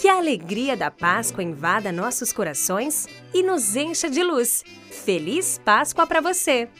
Que a alegria da Páscoa invada nossos corações e nos encha de luz. Feliz Páscoa para você!